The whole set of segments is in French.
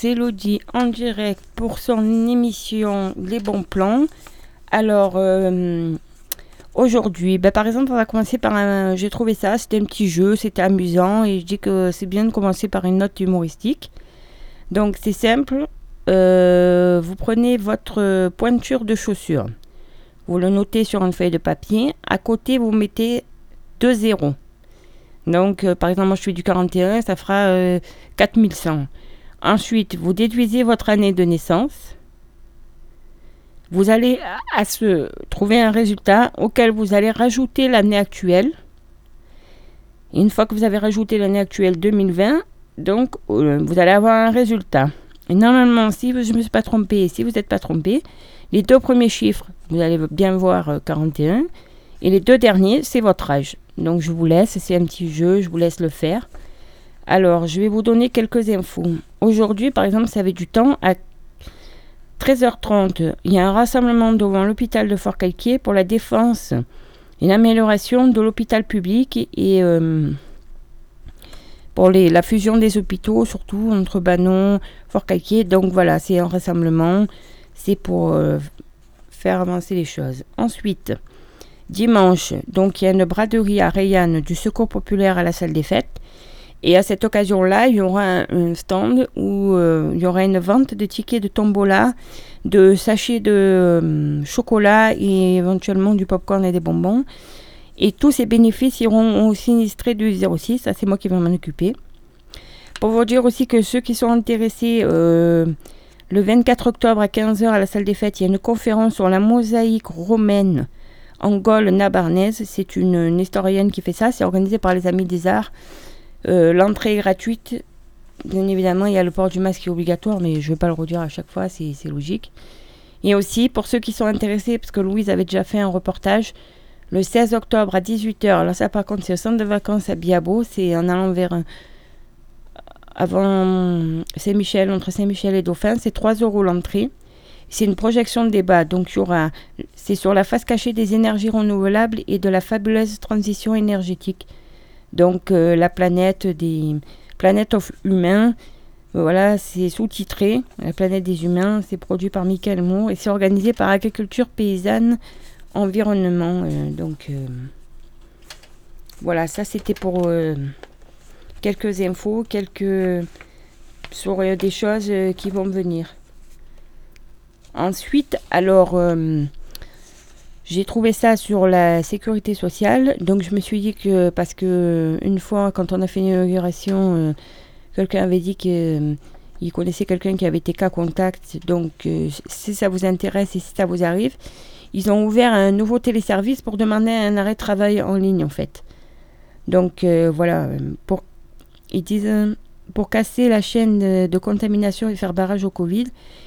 c'est Elodie en direct pour son émission Les bons plans. Alors, euh, aujourd'hui, ben, par exemple, on va commencer par un. J'ai trouvé ça, c'était un petit jeu, c'était amusant et je dis que c'est bien de commencer par une note humoristique. Donc, c'est simple. Euh, vous prenez votre pointure de chaussure. Vous le notez sur une feuille de papier. À côté, vous mettez deux zéros. Donc, euh, par exemple, moi je suis du 41, ça fera 4100. Ensuite, vous déduisez votre année de naissance. Vous allez à se trouver un résultat auquel vous allez rajouter l'année actuelle. une fois que vous avez rajouté l'année actuelle 2020, donc euh, vous allez avoir un résultat. Et normalement, si je ne me suis pas trompé, si vous n'êtes pas trompé, les deux premiers chiffres, vous allez bien voir 41. Euh, et les deux derniers, c'est votre âge. Donc je vous laisse, c'est un petit jeu, je vous laisse le faire. Alors, je vais vous donner quelques infos. Aujourd'hui, par exemple, ça avait du temps à 13h30. Il y a un rassemblement devant l'hôpital de Fort-Calquier pour la défense et l'amélioration de l'hôpital public et euh, pour la fusion des hôpitaux, surtout entre Banon, Fort-Calquier. Donc voilà, c'est un rassemblement. C'est pour euh, faire avancer les choses. Ensuite, dimanche, donc il y a une braderie à Rayanne du Secours populaire à la salle des fêtes. Et à cette occasion-là, il y aura un, stand où euh, il y aura une vente de tickets de tombola, de sachets de euh, chocolat et éventuellement du popcorn et des bonbons. Et tous ces bénéfices iront au sinistré du 06. Ça, c'est moi qui vais m'en occuper. Pour vous dire aussi que ceux qui sont intéressés, euh, le 24 octobre à 15h à la salle des fêtes, il y a une conférence sur la mosaïque romaine en Gaule nabarnaise. C'est une historienne qui fait ça. C'est organisé par les Amis des Arts. Euh, l'entrée est gratuite. Bien évidemment, il y a le port du masque qui est obligatoire, mais je ne vais pas le redire à chaque fois, c'est logique. Et aussi, pour ceux qui sont intéressés, parce que Louise avait déjà fait un reportage, le 16 octobre à 18h, là ça par contre c'est au centre de vacances à Biabo, c'est en allant vers avant Saint-Michel, entre Saint-Michel et Dauphin, c'est 3 euros l'entrée. C'est une projection de débat, donc il aura, c'est sur la face cachée des énergies renouvelables et de la fabuleuse transition énergétique. Donc euh, la planète des planètes of humains, voilà, c'est sous-titré. La planète des humains, c'est produit par Michael Moore et c'est organisé par Agriculture Paysanne Environnement. Euh, donc euh, voilà, ça c'était pour quelques infos, quelques sur des choses qui vont venir. Ensuite, alors j'ai trouvé ça sur la sécurité sociale, donc je me suis dit que parce que une fois quand on a fait une inauguration, euh, quelqu'un avait dit qu'il euh, connaissait quelqu'un qui avait été cas contact. Donc euh, si ça vous intéresse et si ça vous arrive, ils ont ouvert un nouveau téléservice pour demander un arrêt de travail en ligne en fait. Donc voilà, ils disent pour casser la chaîne de, de, contamination et faire barrage au Covid,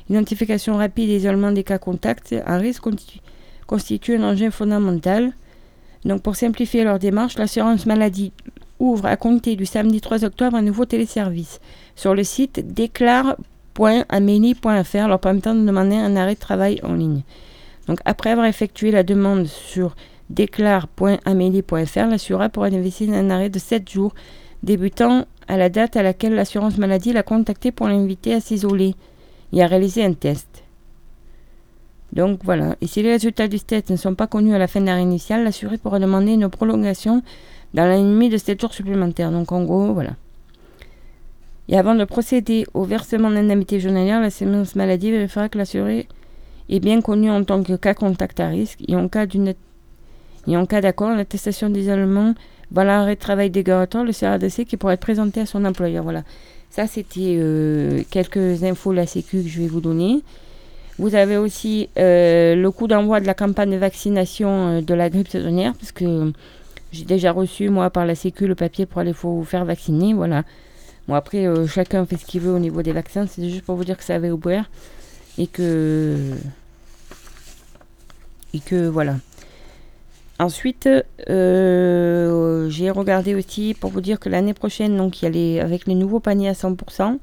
identification rapide et isolement des cas contacts, un risque continu constitue un enjeu fondamental. Donc pour simplifier leur démarche, l'assurance maladie ouvre à compter du samedi 3 octobre un nouveau téléservice sur le site déclare.amélie.fr leur permettant de demander un arrêt de travail en ligne. Donc après avoir effectué la demande sur déclare.amélie.fr, l'assureur pourra investir un arrêt de 7 jours débutant à la date à laquelle l'assurance maladie l'a contacté pour l'inviter à s'isoler et à réaliser un test. Donc voilà. Et si les résultats du test ne sont pas connus à la fin de l'arrêt initiale, l'assuré pourra demander une prolongation dans limite de 7 jours supplémentaires. Donc en gros, voilà. Et avant de procéder au versement d'indemnité journalière, la séance maladie vérifiera que l'assuré est bien connu en tant que cas contact à risque et en cas en cas d'accord, l'attestation d'isolement va l'arrêt de travail dérogatoire, le CRDC qui pourrait être présenté à son employeur. Voilà. Ça, c'était euh, quelques infos de la Sécu que je vais vous donner. Vous avez aussi euh, le coup d'envoi de la campagne de vaccination euh, de la grippe saisonnière, parce que j'ai déjà reçu, moi, par la Sécu, le papier pour aller vous faire vacciner. Voilà. Bon, après, euh, chacun fait ce qu'il veut au niveau des vaccins. C'est juste pour vous dire que ça avait ouvert. Et que. Et que voilà. Ensuite, j'ai regardé aussi pour vous dire que l'année prochaine, donc, il y a les, avec les nouveaux paniers à 100%,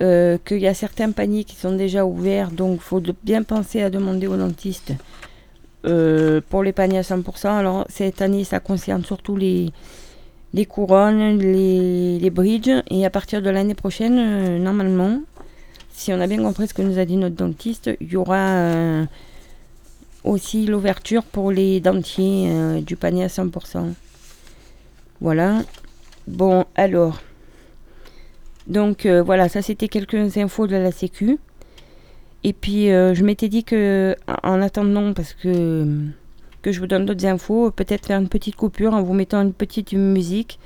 euh, qu'il y a certains paniers qui sont déjà ouverts, donc il faut bien penser à demander au dentiste euh, pour les paniers à 100%. Alors cette année, ça concerne surtout les, les couronnes, les, les bridges, et à partir de l'année prochaine, euh, normalement, si on a bien compris ce que nous a dit notre dentiste, il y aura aussi l'ouverture pour les dentiers du panier à 100%. Voilà. Bon, alors. Donc voilà, ça c'était quelques infos de la Sécu. Et puis je m'étais dit que en attendant, parce que que je vous donne d'autres infos, peut-être faire une petite coupure en vous mettant une petite musique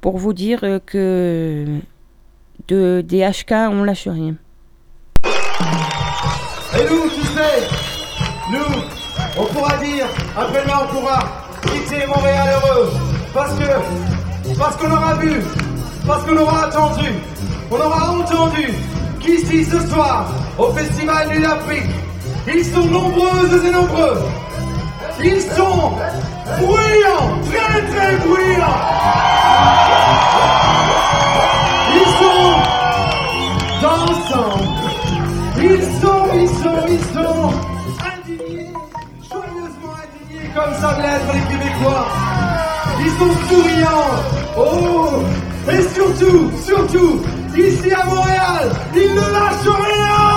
pour vous dire que de, des HK, on lâche rien. Et nous, tu sais, nous, on pourra dire, après-demain, on pourra quitter Montréal heureux. Parce que, parce qu'on aura vu, parce qu'on aura attendu, on aura entendu qu'ici ce soir, au Festival du Afrique, ils sont nombreuses et nombreux ils sont bruyants, très très bruyants. Ils sont dansants. Ils sont, ils sont, ils sont indignés, joyeusement indignés comme ça l'être les Québécois. Ils sont souriants. Oh, et surtout, surtout, ici à Montréal, ils ne lâchent rien.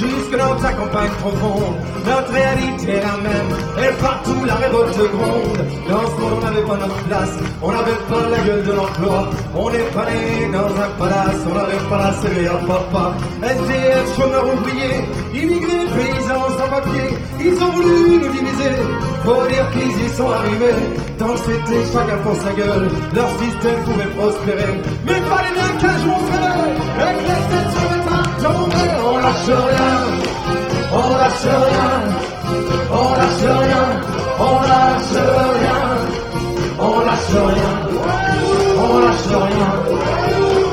Jusque dans ta campagne profonde. Notre réalité est la même, et partout la révolte gronde. Dans ce monde, on n'avait pas notre place, on n'avait pas la gueule de l'emploi. On n'est pas né dans un palace, on n'avait pas la à papa. SDF, chômeurs ouvriers, immigrés, paysans sans papier, ils ont voulu nous diviser. Faut dire qu'ils y sont arrivés, tant c'était chacun pour sa gueule. Leur système pouvait prospérer, mais fallait bien qu'un jour on se réveille, que les têtes se on lâche rien, on lâche rien, on lâche rien, on lâche rien, on lâche rien, on lâche rien,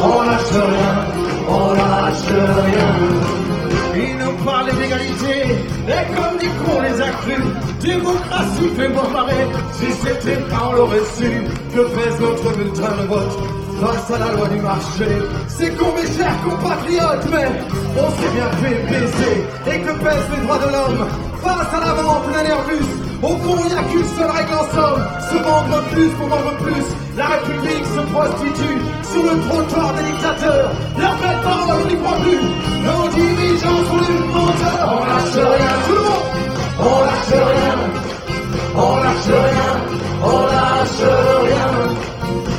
on lâche rien, on lâche rien. Ils nous parlent d'égalité, et comme dit qu'on les a crus, démocratie fait moi marrer, si c'était pas on l'aurait su, que fait notre bulletin de vote face à la loi du marché. C'est qu'on mes chers compatriotes, mais on s'est bien fait baiser et que pèsent les droits de l'homme face à la vente d'un Airbus? Au fond, il n'y a qu'une seule règle en somme, se vendre plus pour vendre plus. La République se prostitue sur le trottoir des dictateurs. Leur belle parole, on n'y croit plus. Nos dirigeants sont des menteurs. On lâche rien, tout le monde. On lâche rien. On lâche rien. On lâche rien.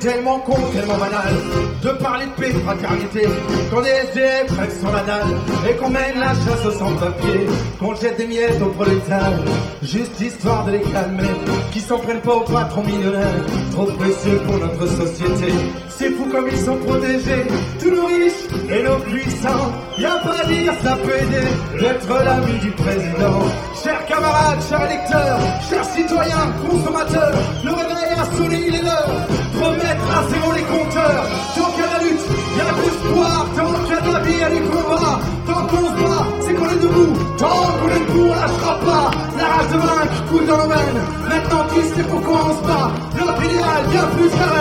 Tellement con, tellement banal de parler de paix, de fraternité, quand des sur la dalle et qu'on mène la chasse au sans-papier, qu'on jette des miettes aux prolétaires, juste histoire de les calmer, qui s'en prennent pas aux patrons millionnaires, trop précieux pour notre société. C'est fou comme ils sont protégés, tous nos riches et nos puissants. Y a pas à dire, ça peut aider d'être l'ami du président. Chers camarades, chers électeurs, chers citoyens, consommateurs, le réveil a sonné, il est l'heure remettre à zéro les compteurs. Tant qu'il y a la lutte, il y a l'espoir. Tant qu'il y a de la vie, il y a du combat. Tant qu'on se bat, c'est qu'on est debout. Tant qu'on est debout, on lâchera pas. La rage de vaincre coule dans nos veines. Maintenant, qui sait pourquoi on se bat? L'homme idéal, bien plus qu'un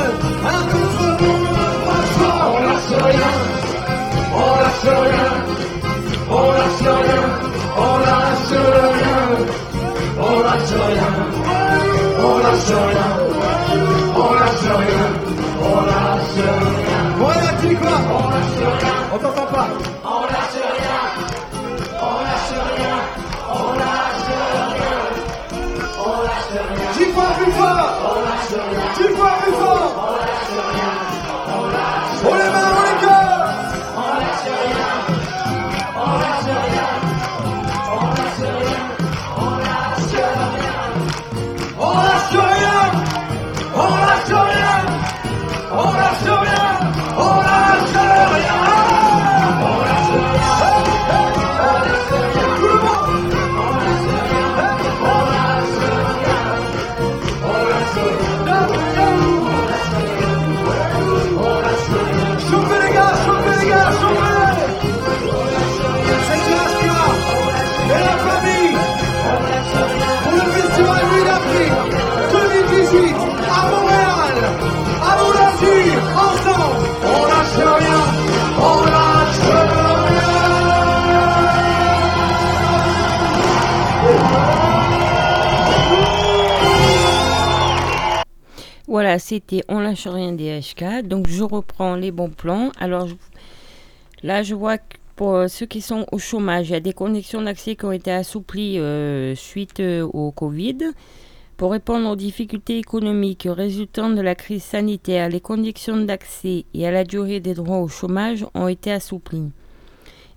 Un contre nous. On lâche rien. On lâche rien. On lâche rien. On lâche rien. On lâche rien. On lâche rien on lâche rien, on lâche rien. Ouais, là, tu quoi On lâche rien. On t'entend pas. Voilà, c'était On lâche rien des HK. Donc je reprends les bons plans. Alors là, je vois que pour ceux qui sont au chômage, il y a des conditions d'accès qui ont été assouplies euh, suite euh, au Covid. Pour répondre aux difficultés économiques résultant de la crise sanitaire, les conditions d'accès et à la durée des droits au chômage ont été assouplies.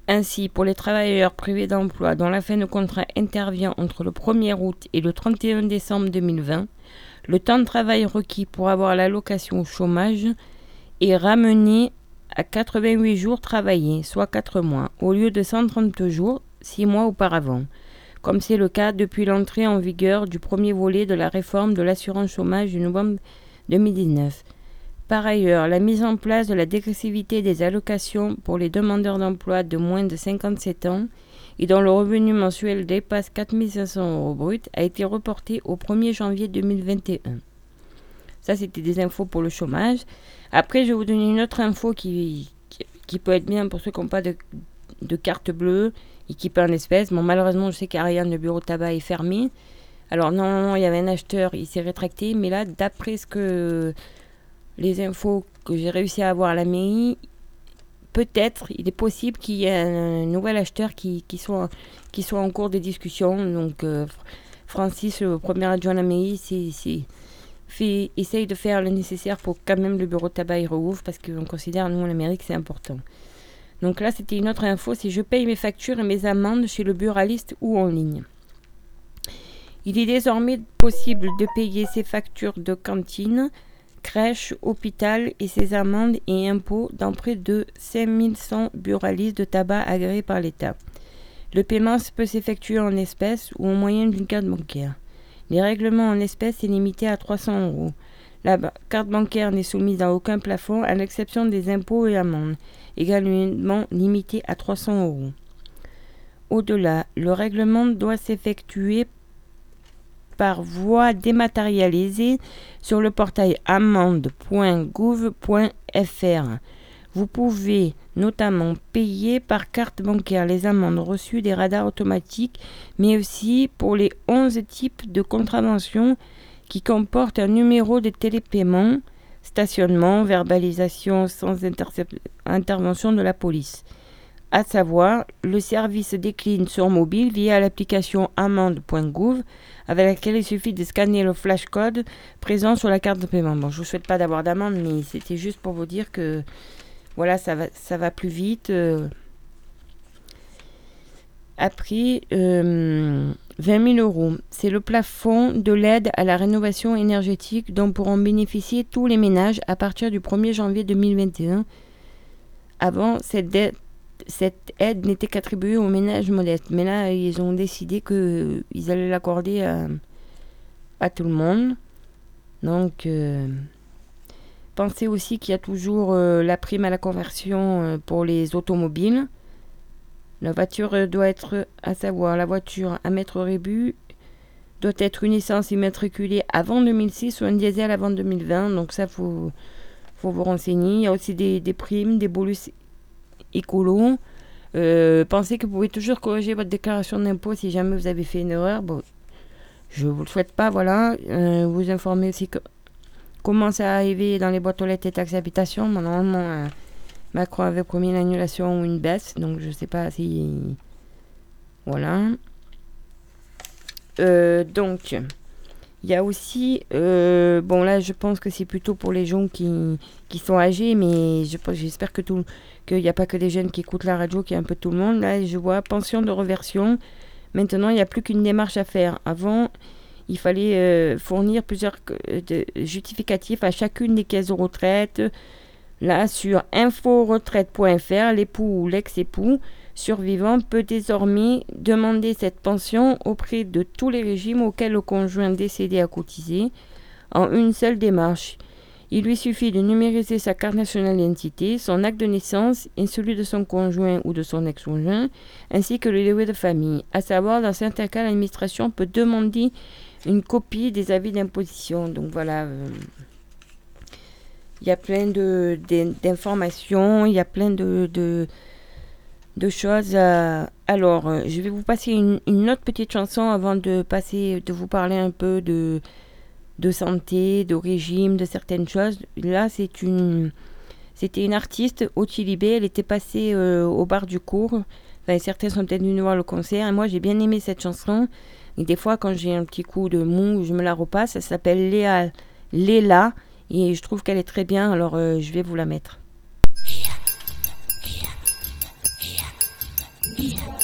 Ainsi, pour les travailleurs privés d'emploi dont la fin de contrat intervient entre le 1er août et le 31 décembre 2020, le temps de travail requis pour avoir l'allocation au chômage est ramené à 88 jours travaillés, soit 4 mois, au lieu de 130 jours, 6 mois auparavant, comme c'est le cas depuis l'entrée en vigueur du premier volet de la réforme de l'assurance chômage du novembre 2019. Par ailleurs, la mise en place de la dégressivité des allocations pour les demandeurs d'emploi de moins de 57 ans et dont le revenu mensuel dépasse 4 500 euros brut a été reportée au 1er janvier 2021. Ça, c'était des infos pour le chômage. Après, je vais vous donner une autre info qui, qui, peut être bien pour ceux qui n'ont pas de, de, carte bleue et qui paient en espèces. Bon, malheureusement, je sais qu'Ariane, le bureau de tabac, est fermé. Alors, normalement, il y avait un acheteur, il s'est rétracté. Mais là, d'après ce que les infos que j'ai réussi à avoir à la mairie, peut-être, il est possible qu'il y ait un, nouvel acheteur qui, qui, soit, qui soit en cours de discussion. Donc, euh, Francis, le premier adjoint à la mairie, essaye de faire le nécessaire pour quand même le bureau de tabac rouvre parce qu'on considère, nous, en Amérique, c'est important. Donc là, c'était une autre info, c'est je paye mes factures et mes amendes chez le buraliste ou en ligne. Il est désormais possible de payer ses factures de cantine, crèche, hôpital et ses amendes et impôts dans près de 5100 buralistes de tabac agréés par l'État. Le paiement peut s'effectuer en espèces ou au moyen d'une carte bancaire. Les règlements en espèces sont limités à 300 euros. La carte bancaire n'est soumise à aucun plafond à l'exception des impôts et amendes, également limités à 300 euros. Au-delà, le règlement doit s'effectuer par voie dématérialisée sur le portail amende.gouv.fr. Vous pouvez notamment payer par carte bancaire les amendes reçues des radars automatiques, mais aussi pour les 11 types de contraventions qui comportent un numéro de télépaiement, stationnement, verbalisation sans intervention de la police. À savoir, le service décline sur mobile via l'application amende.gouv avec laquelle il suffit de scanner le flash code présent sur la carte de paiement. Bon, je ne vous souhaite pas d'avoir d'amende, mais c'était juste pour vous dire que voilà, ça va, ça va plus vite. Euh. Après, 20 euh, 000 euros, c'est le plafond de l'aide à la rénovation énergétique dont pourront bénéficier tous les ménages à partir du 1er janvier 2021. Avant, cette, cette aide n'était qu'attribuée aux ménages modestes. Mais là, ils ont décidé qu'ils allaient l'accorder à, tout le monde. Donc, euh, Pensez aussi qu'il y a toujours euh, la prime à la conversion euh, pour les automobiles. La voiture doit être, à savoir la voiture à mettre rébut, doit être une essence immatriculée avant 2006 ou un diesel avant 2020. Donc ça, faut, faut vous renseigner. Il y a aussi des, primes, des bonus écolos. Euh, pensez que vous pouvez toujours corriger votre déclaration d'impôt si jamais vous avez fait une erreur. Bon, je ne vous le souhaite pas, voilà. vous informez aussi que commence à arriver dans les boîtes aux lettres et taxes d'habitation. Normalement, euh, Macron avait promis une annulation ou une baisse, donc je ne sais pas si. Voilà. Euh, donc, il y a aussi. Euh, bon, là, je pense que c'est plutôt pour les gens qui, qui sont âgés, mais j'espère que tout qu'il n'y a pas que des jeunes qui écoutent la radio, qu'il y a un peu tout le monde. Là, je vois pension de reversion. Maintenant, il n'y a plus qu'une démarche à faire. Avant, il fallait euh, fournir plusieurs euh, justificatifs à chacune des caisses de retraite. Là, sur inforetraite.fr, l'époux ou l'ex-époux survivant peut désormais demander cette pension auprès de tous les régimes auxquels le conjoint décédé a cotisé en une seule démarche. Il lui suffit de numériser sa carte nationale d'identité, son acte de naissance et celui de son conjoint ou de son ex-conjoint, ainsi que le livret de famille. À savoir, dans certains cas, l'administration peut demander une copie des avis d'imposition. Donc voilà, il y a plein de, d'informations, il y a plein de, de, choses. alors, euh, je vais vous passer une, autre petite chanson avant de passer, de vous parler un peu de, de santé, de régime, de certaines choses. Là, c'est une, c'était une artiste, Otilibé, elle était passée euh, au bar du cours. Enfin, certains sont peut-être venus voir le concert. Et moi, j'ai bien aimé cette chanson. Et des fois, quand j'ai un petit coup de mou, je me la repasse. Ça s'appelle Léa, Léla. Et je trouve qu'elle est très bien. Alors, euh, je vais vous la mettre. Donc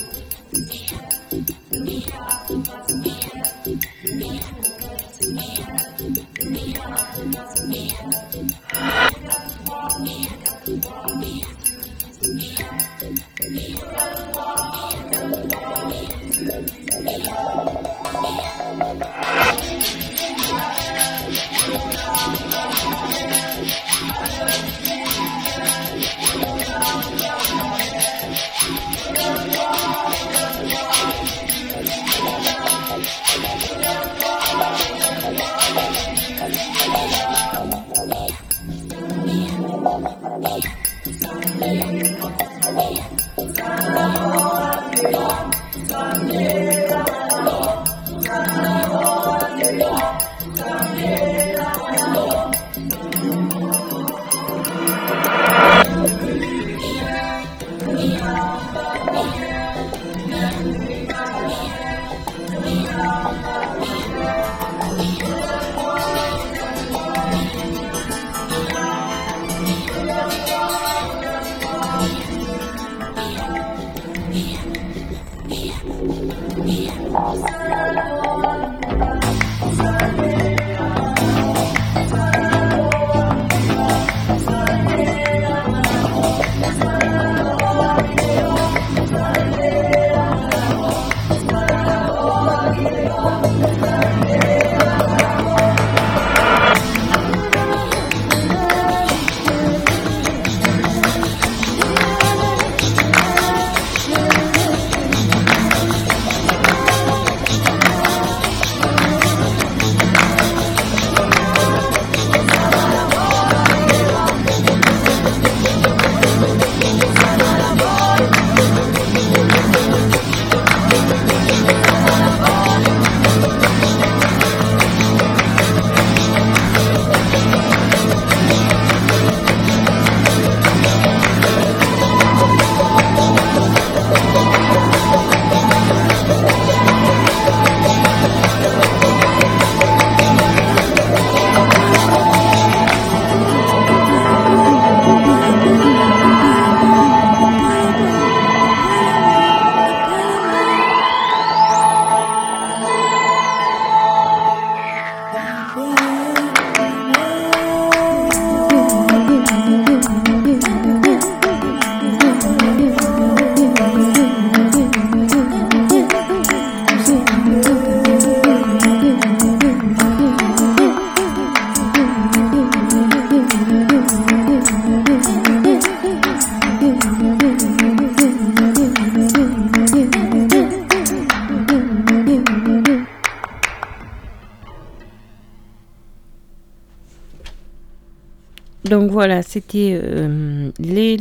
voilà, c'était euh, les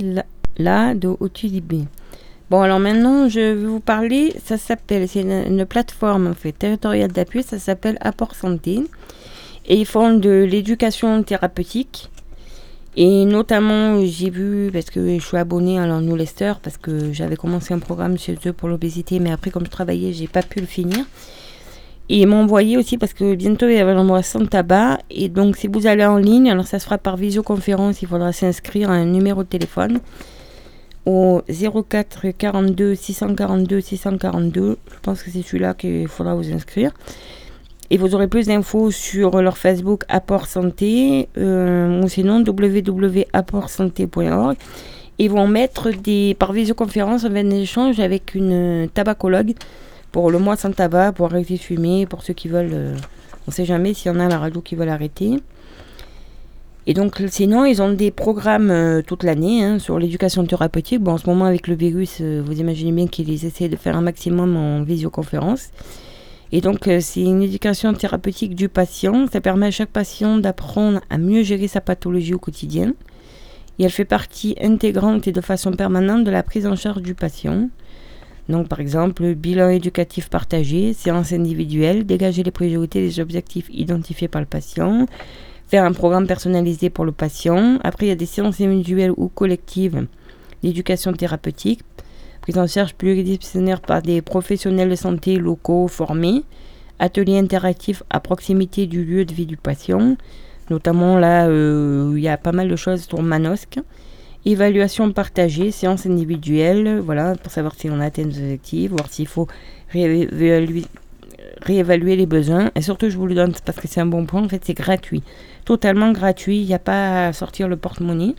la de Otulibé. Bon, alors maintenant, je vais vous parler, ça s'appelle, c'est une, plateforme en fait, territoriale d'appui, ça s'appelle Apport Santé. Et ils font de l'éducation thérapeutique. Et notamment, j'ai vu, parce que je suis abonnée à leur newsletter, parce que j'avais commencé un programme chez eux pour l'obésité, mais après, comme je travaillais, j'ai pas pu le finir. Et envoyé aussi parce que bientôt il y avait l'embrassement de tabac. Et donc si vous allez en ligne, alors ça se fera par visioconférence, il faudra s'inscrire à un numéro de téléphone au 04 42 642 642. Je pense que c'est celui-là qu'il faudra vous inscrire. Et vous aurez plus d'infos sur leur Facebook Apport Santé euh, ou sinon www.apportsanté.org. Ils vont mettre des, par visioconférence un échange avec une tabacologue pour le mois sans tabac, pour arrêter de fumer, pour ceux qui veulent. Euh, on ne sait jamais s'il y en a à la radio qui veulent arrêter. Et donc, sinon, ils ont des programmes euh, toute l'année hein, sur l'éducation thérapeutique. Bon, en ce moment, avec le virus, euh, vous imaginez bien qu'ils essaient de faire un maximum en visioconférence. Et donc, c'est une éducation thérapeutique du patient. Ça permet à chaque patient d'apprendre à mieux gérer sa pathologie au quotidien. Et elle fait partie intégrante et de façon permanente de la prise en charge du patient. Donc, par exemple, bilan éducatif partagé, séance individuelle, dégager les priorités les objectifs identifiés par le patient, faire un programme personnalisé pour le patient. Après, il y a des séances individuelles ou collectives d'éducation thérapeutique, prise en charge pluridisciplinaire par des professionnels de santé locaux formés, ateliers interactifs à proximité du lieu de vie du patient, notamment là, euh, il y a pas mal de choses sur Manosque. Évaluation partagée, séance individuelle, voilà, pour savoir si on atteint nos objectifs, voir s'il faut réévaluer, les besoins. Et surtout, je vous le donne parce que c'est un bon point, en fait, c'est gratuit. Totalement gratuit, il n'y a pas à sortir le porte-monnaie.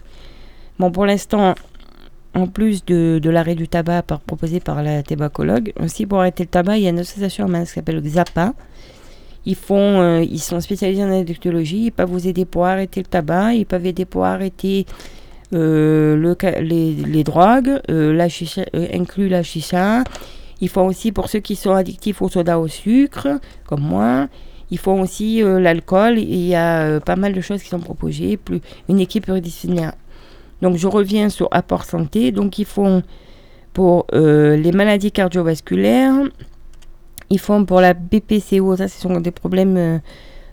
Bon, pour l'instant, en plus de, l'arrêt du tabac proposé par la tébacologue, aussi pour arrêter le tabac, il y a une association qui s'appelle XAPA. Ils, font, euh, ils sont spécialisés en addictologie, ils peuvent vous aider pour arrêter le tabac, ils peuvent aider pour arrêter le, les, drogues, euh, la chicha, euh, inclut la chicha. Ils font aussi pour ceux qui sont addictifs au soda au sucre, comme moi. Ils font aussi l'alcool. Il y a pas mal de choses qui sont proposées. Plus une équipe pluridisciplinaire. Donc je reviens sur apport santé. Donc ils font pour les maladies cardiovasculaires. Ils font pour la BPCO, ça ce sont des problèmes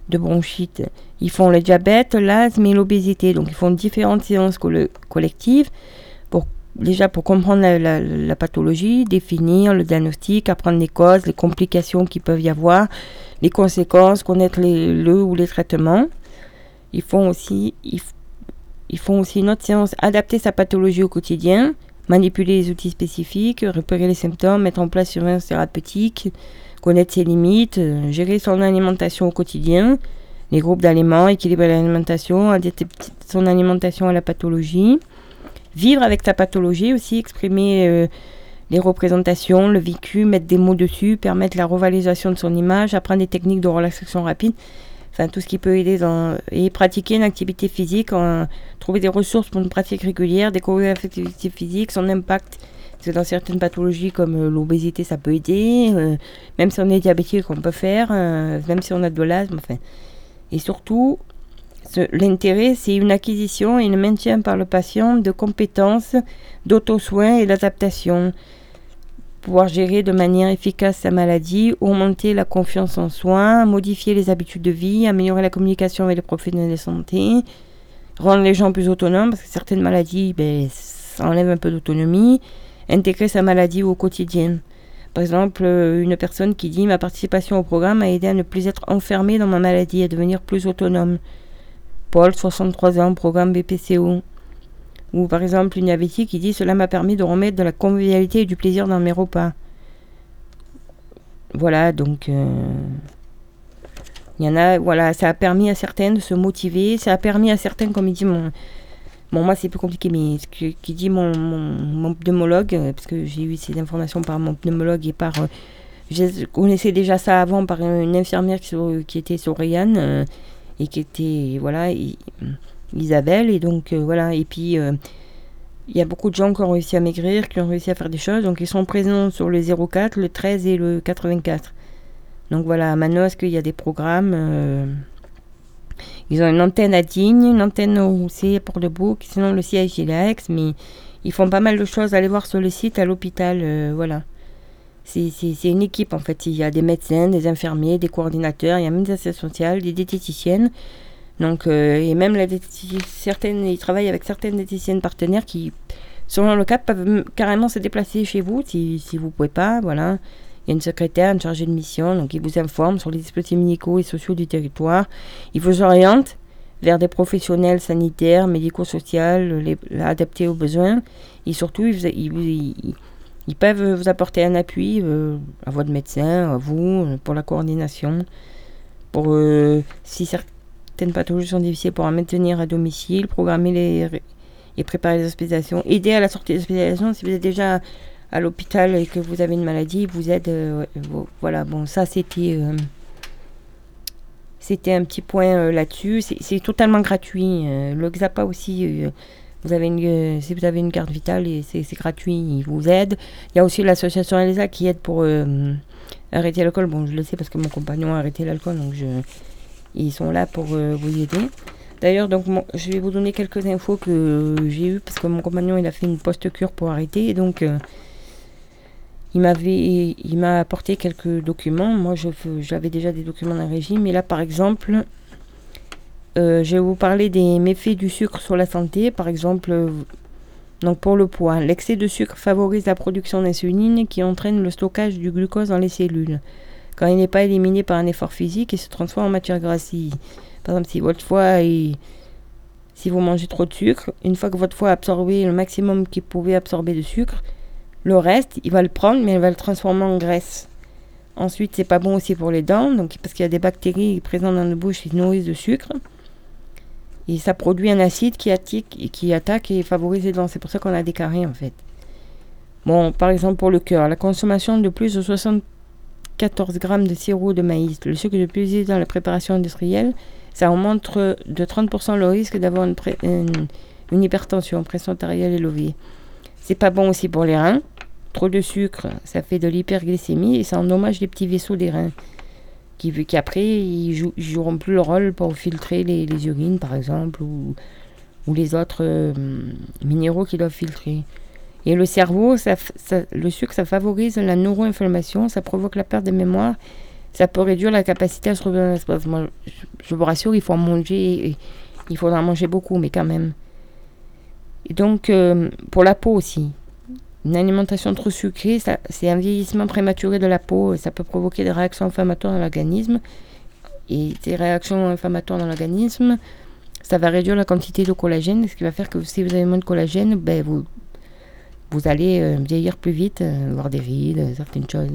de bronchite. Ils font le diabète, l'asthme et l'obésité. Donc ils font différentes séances collectives pour déjà pour comprendre la, pathologie, définir le diagnostic, apprendre les causes, les complications qui peuvent y avoir, les conséquences, connaître le ou les traitements. Ils font aussi ils, font aussi une autre séance adapter sa pathologie au quotidien, manipuler les outils spécifiques, repérer les symptômes, mettre en place une surveillance thérapeutique, connaître ses limites, euh, gérer son alimentation au quotidien, les groupes d'aliments, équilibrer l'alimentation, adapter son alimentation à la pathologie, vivre avec sa pathologie aussi, exprimer euh, les représentations, le vécu, mettre des mots dessus, permettre la revalorisation de son image, apprendre des techniques de relaxation rapide, enfin tout ce qui peut aider dans et pratiquer une activité physique, trouver des ressources pour une pratique régulière, découvrir l'activité physique, son impact parce dans certaines pathologies comme euh, l'obésité, ça peut aider. Euh, même si on est diabétique, on peut faire. Euh, même si on a de l'asthme. Enfin. Et surtout, l'intérêt, c'est une acquisition et le maintien par le patient de compétences d'auto-soin et d'adaptation. Pouvoir gérer de manière efficace sa maladie, augmenter la confiance en soi, modifier les habitudes de vie, améliorer la communication avec les professionnels de santé, rendre les gens plus autonomes, parce que certaines maladies, ben, ça enlève un peu d'autonomie intégrer sa maladie au quotidien. Par exemple, euh, une personne qui dit ma participation au programme a aidé à ne plus être enfermée dans ma maladie, à devenir plus autonome. Paul, 63 ans, programme BPCO. Ou par exemple, une diabétique qui dit cela m'a permis de remettre de la convivialité et du plaisir dans mes repas. Voilà, donc euh, il y en a, voilà, ça a permis à certains de se motiver, ça a permis à certains, comme il dit mon, Bon, moi, c'est plus compliqué, mais ce que, qui dit mon, pneumologue, euh, parce que j'ai eu ces informations par mon pneumologue et par. Euh, je connaissais déjà ça avant par une infirmière qui, était sur euh, et qui était. Voilà, Isabelle. Et donc, voilà. Et puis. il y a beaucoup de gens qui ont réussi à maigrir, qui ont réussi à faire des choses. Donc, ils sont présents sur le 04, le 13 et le 84. Donc, voilà, à Manosque, il y a des programmes. Ils ont une antenne à Digne, une antenne au pour le Bouc, sinon le siège est à Aix, mais ils font pas mal de choses. Allez voir sur le site à l'hôpital, euh, voilà. C'est une équipe en fait. Il y a des médecins, des infirmiers, des coordinateurs, il y a même des assistants sociales, des diététiciennes. Donc, euh, et même certaines, ils travaillent avec certaines diététiciennes partenaires qui, selon le cas, peuvent carrément se déplacer chez vous si, si vous pouvez pas. Voilà. Il y a une secrétaire, une chargée de mission, donc il vous informe sur les dispositifs médicaux et sociaux du territoire. Il vous oriente vers des professionnels sanitaires, médico-sociaux, adaptés aux besoins. Et surtout, ils, peuvent vous apporter un appui euh, à votre médecin, à vous, pour la coordination. Pour, euh, si certaines pathologies sont difficiles, pour en maintenir à domicile, programmer les, et préparer les hospitalisations, aider à la sortie des hospitalisations si vous êtes déjà à l'hôpital et que vous avez une maladie, vous aide. Euh, voilà, bon, ça c'était. Euh, c'était un petit point euh, là-dessus. C'est totalement gratuit. le XAPA aussi, vous avez une, si vous avez une carte vitale, c'est gratuit, il vous aide. Il y a aussi l'association ELSA qui aide pour arrêter l'alcool. Bon, je le sais parce que mon compagnon a arrêté l'alcool, donc ils sont là pour vous aider. D'ailleurs, donc je vais vous donner quelques infos que j'ai eues parce que mon compagnon il a fait une post-cure pour arrêter. Et donc, il m'avait, il m'a apporté quelques documents. Moi, j'avais déjà des documents d'un régime. Mais là, par exemple, euh, je vais vous parler des méfaits du sucre sur la santé. Par exemple, euh, donc pour le poids, l'excès de sucre favorise la production d'insuline qui entraîne le stockage du glucose dans les cellules. Quand il n'est pas éliminé par un effort physique, il se transforme en matière grasse. Par exemple, si votre foie si vous mangez trop de sucre, une fois que votre foie a absorbé le maximum qu'il pouvait absorber de sucre, le reste, il va le prendre, mais il va le transformer en graisse. Ensuite, c'est pas bon aussi pour les dents, donc, parce qu'il y a des bactéries présentes dans nos bouche qui nourrissent de sucre. Et ça produit un acide qui, et qui attaque et favorise les dents. C'est pour ça qu'on a des caries en fait. Bon, par exemple pour le cœur, la consommation de plus de 74 grammes de sirop de maïs, le sucre de plus dans la préparation industrielle, ça augmente de 30% le risque d'avoir une, une, une, hypertension, pression artérielle élevée. C'est pas bon aussi pour les reins. Trop de sucre, ça fait de l'hyperglycémie et ça endommage les petits vaisseaux des reins. Qui, qu'après, ils, jou joueront plus le rôle pour filtrer les, urines, par exemple, ou, ou les autres euh, minéraux qu'ils doivent filtrer. Et le cerveau, ça, le sucre, ça favorise la neuroinflammation, ça provoque la perte de mémoire, ça peut réduire la capacité à se revenir Moi, je, vous rassure, il faut en manger, il faudra manger beaucoup, mais quand même. Et donc, euh, pour la peau aussi. Une alimentation trop sucrée, c'est un vieillissement prématuré de la peau. Ça peut provoquer des réactions inflammatoires dans l'organisme. Et ces réactions inflammatoires dans l'organisme, ça va réduire la quantité de collagène, ce qui va faire que si vous avez moins de collagène, ben vous, allez euh, vieillir plus vite, euh, voir des rides, certaines choses.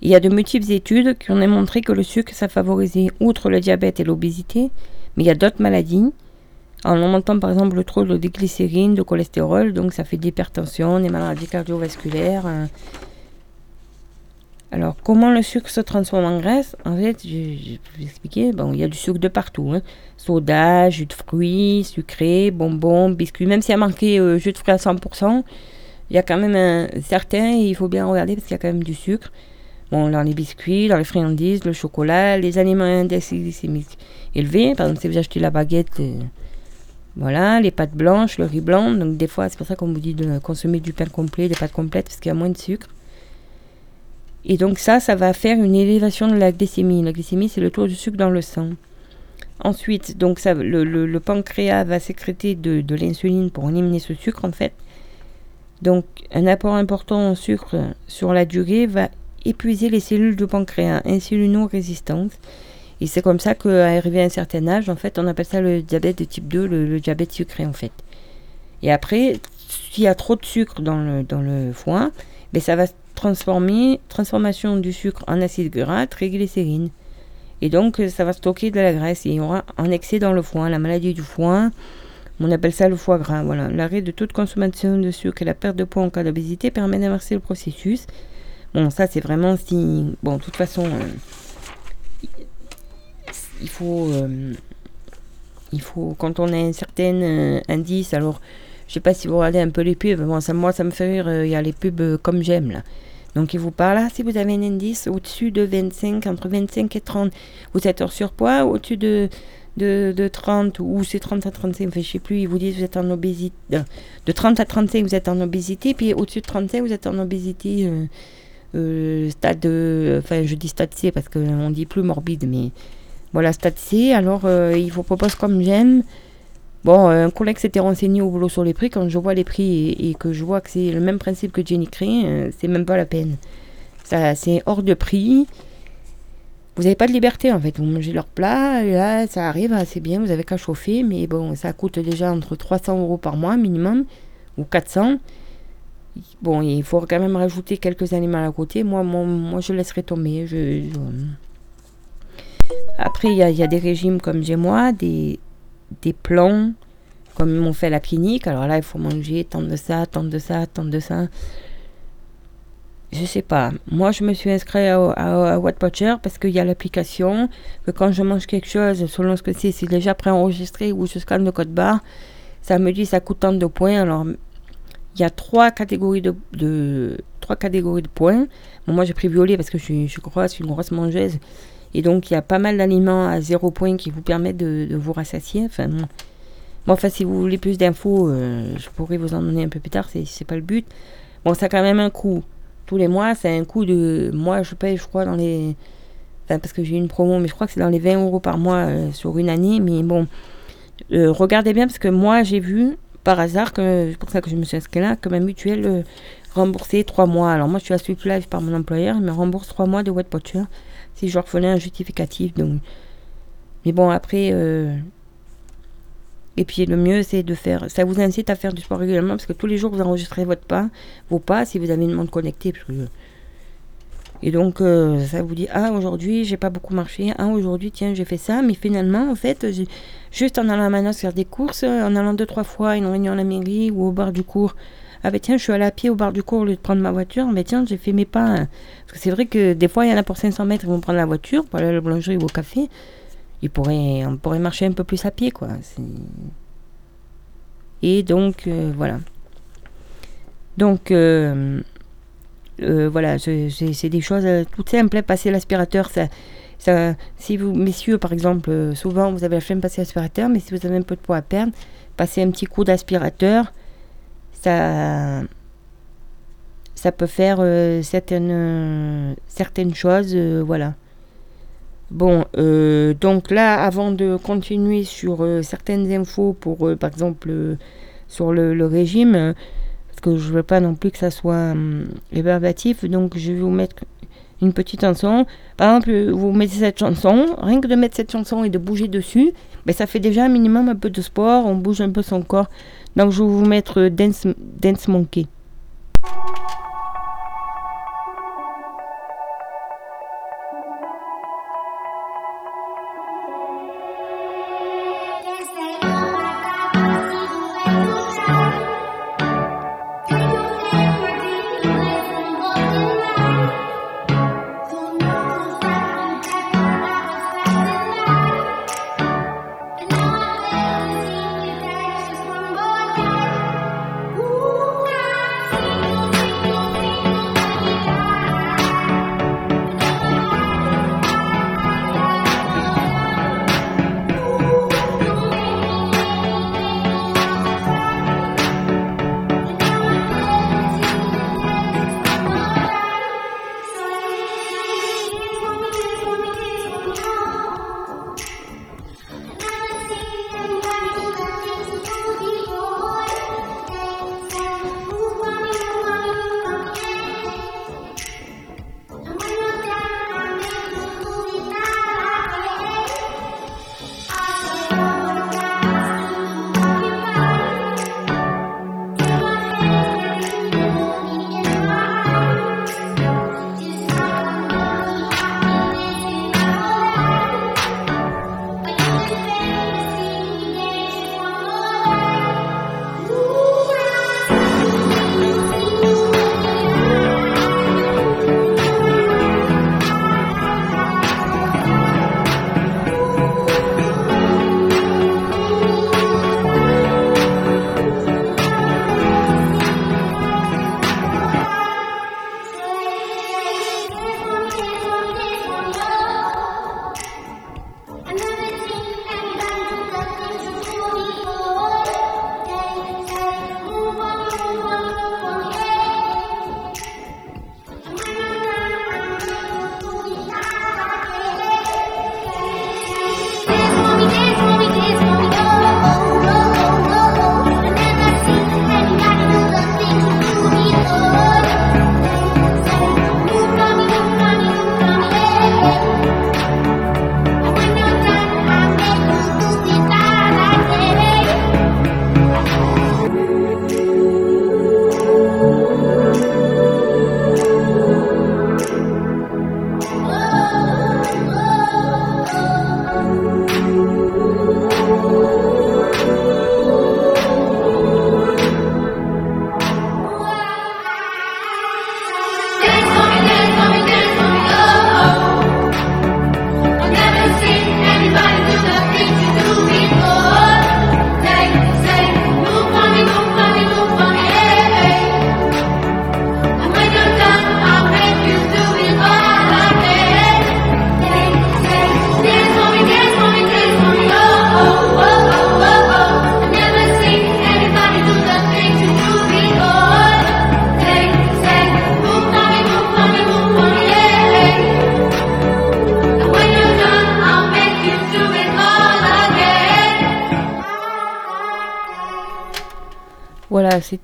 Il y a de multiples études qui ont démontré que le sucre, ça favorisait, outre le diabète et l'obésité, mais il y a d'autres maladies en augmentant par exemple le trop de glycérine, de cholestérol, donc ça fait de l'hypertension, des maladies cardiovasculaires. Hein. Alors, comment le sucre se transforme en graisse? En fait, je, vais vous expliquer. Bon, il y a du sucre de partout. Hein. Soda, jus de fruits, sucré, bonbons, biscuits. Même s'il y a marqué euh, jus de fruits à 100%, il y a quand même un certain, il faut bien regarder parce qu'il y a quand même du sucre. Bon, dans les biscuits, dans les friandises, le chocolat, les aliments index glycémiques élevés. Par exemple, si vous achetez la baguette, euh, voilà, les pâtes blanches, le riz blanc. Donc des fois, c'est pour ça qu'on vous dit de consommer du pain complet, des pâtes complètes, parce qu'il y a moins de sucre. Et donc ça, ça va faire une élévation de la glycémie. La glycémie, c'est le taux de sucre dans le sang. Ensuite, donc ça, le, pancréas va sécréter de, l'insuline pour éliminer ce sucre, en fait. Donc un apport important en sucre sur la durée va épuiser les cellules du pancréas insulino-résistantes et c'est comme ça qu'à arriver à un certain âge, en fait, on appelle ça le diabète de type 2, le, diabète sucré, en fait. Et après, s'il y a trop de sucre dans le, dans le foie, ben ça va transformer, transformation du sucre en acide gras, triglycérine. Et donc, ça va stocker de la graisse et il y aura un excès dans le foie, la maladie du foie. On appelle ça le foie gras. Voilà. L'arrêt de toute consommation de sucre et la perte de poids en cas d'obésité permet d'inverser le processus. Bon, ça, c'est vraiment si. Bon, de toute façon. Euh, il faut, euh, il faut quand on a un certain euh, indice, alors je sais pas si vous regardez un peu les pubs, bon, ça, moi ça me fait rire, euh, il y a les pubs comme j'aime là. Donc il vous parle, là, si vous avez un indice au-dessus de 25, entre 25 et 30, vous êtes hors surpoids, au-dessus de, de, de, 30, ou c'est 30 à 35, enfin, je sais plus, ils vous disent vous êtes en obésité, de 30 à 35 vous êtes en obésité, puis au-dessus de 35 vous êtes en obésité stade, enfin je dis stade C parce qu'on dit plus morbide, mais voilà, stade C. Alors, euh, il vous propose comme j'aime. Bon, euh, un collègue s'était renseigné au boulot sur les prix. Quand je vois les prix et, que je vois que c'est le même principe que Jenny Cree, euh, c'est même pas la peine. Ça, c'est hors de prix. Vous n'avez pas de liberté en fait. Vous mangez leur plat, là, ça arrive assez bien. Vous avez qu'à chauffer, mais bon, ça coûte déjà entre 300 euros par mois minimum ou 400. Bon, il faut quand même rajouter quelques aliments à côté. Moi, moi, je laisserai tomber. je après, il y, a des régimes comme j'ai moi, des, des plans, comme ils m'ont fait à la clinique. Alors là, il faut manger tant de ça, tant de ça, tant de ça. Je sais pas. Moi, je me suis inscrit à, à, parce qu'il y a l'application. Que quand je mange quelque chose, selon ce que c'est, c'est déjà préenregistré ou je scanne le code barre, ça me dit ça coûte tant de points. Alors, il y a trois catégories de, trois catégories de points. moi, j'ai pris violet parce que je suis, je crois, je suis une grosse mangeuse. Et donc, il y a pas mal d'aliments à zéro point qui vous permettent de, vous rassasier. Enfin, bon. enfin, si vous voulez plus d'infos, euh, je pourrais vous en donner un peu plus tard, c'est, c'est pas le but. Bon, ça a quand même un coût. Tous les mois, c'est un coût de. Moi, je paye, je crois, dans les. Enfin, parce que j'ai une promo, mais je crois que c'est dans les 20 euros par mois euh, sur une année. Mais bon, euh, regardez bien, parce que moi, j'ai vu, par hasard, que c'est pour ça que je me suis inscrit là, que ma mutuelle remboursait 3 mois. Alors, moi, je suis à Swift Life par mon employeur, il me rembourse 3 mois de wet si je leur un justificatif. Donc. Mais bon, après. Et puis le mieux, c'est de faire. Ça vous incite à faire du sport régulièrement parce que tous les jours, vous enregistrez votre pas, vos pas, si vous avez une montre connectée. Et donc, euh, ça vous dit Ah, aujourd'hui, j'ai pas beaucoup marché. Ah, aujourd'hui, tiens, j'ai fait ça. Mais finalement, en fait, juste en allant à Manos faire des courses, en allant deux, trois fois à une réunion à la mairie ou au bar du cours. Ah, ben tiens, je suis allé à pied au bar du cours au lieu de prendre ma voiture. Mais tiens, j'ai fait mes pas. Hein. Parce que c'est vrai que des fois, il y en a pour 500 mètres, ils vont prendre la voiture pour aller à la boulangerie ou au café il pourrait, on pourrait marcher un peu plus à pied, quoi. Et donc, euh, voilà. Donc, euh, euh, voilà, c'est des choses toutes simples. Passer l'aspirateur, ça, si vous, messieurs, par exemple, souvent vous avez la flemme de passer l'aspirateur, mais si vous avez un peu de poids à perdre, passer un petit coup d'aspirateur, ça, ça peut faire certaines, certaines choses, voilà. Bon, euh, donc là, avant de continuer sur euh, certaines infos pour, euh, par exemple, sur le, régime, parce que je veux pas non plus que ça soit réverbatif, donc je vais vous mettre une petite chanson. Par exemple, vous mettez cette chanson, rien que de mettre cette chanson et de bouger dessus, ben, ça fait déjà un minimum un peu de sport, on bouge un peu son corps. Donc je vais vous mettre Dance, Monkey.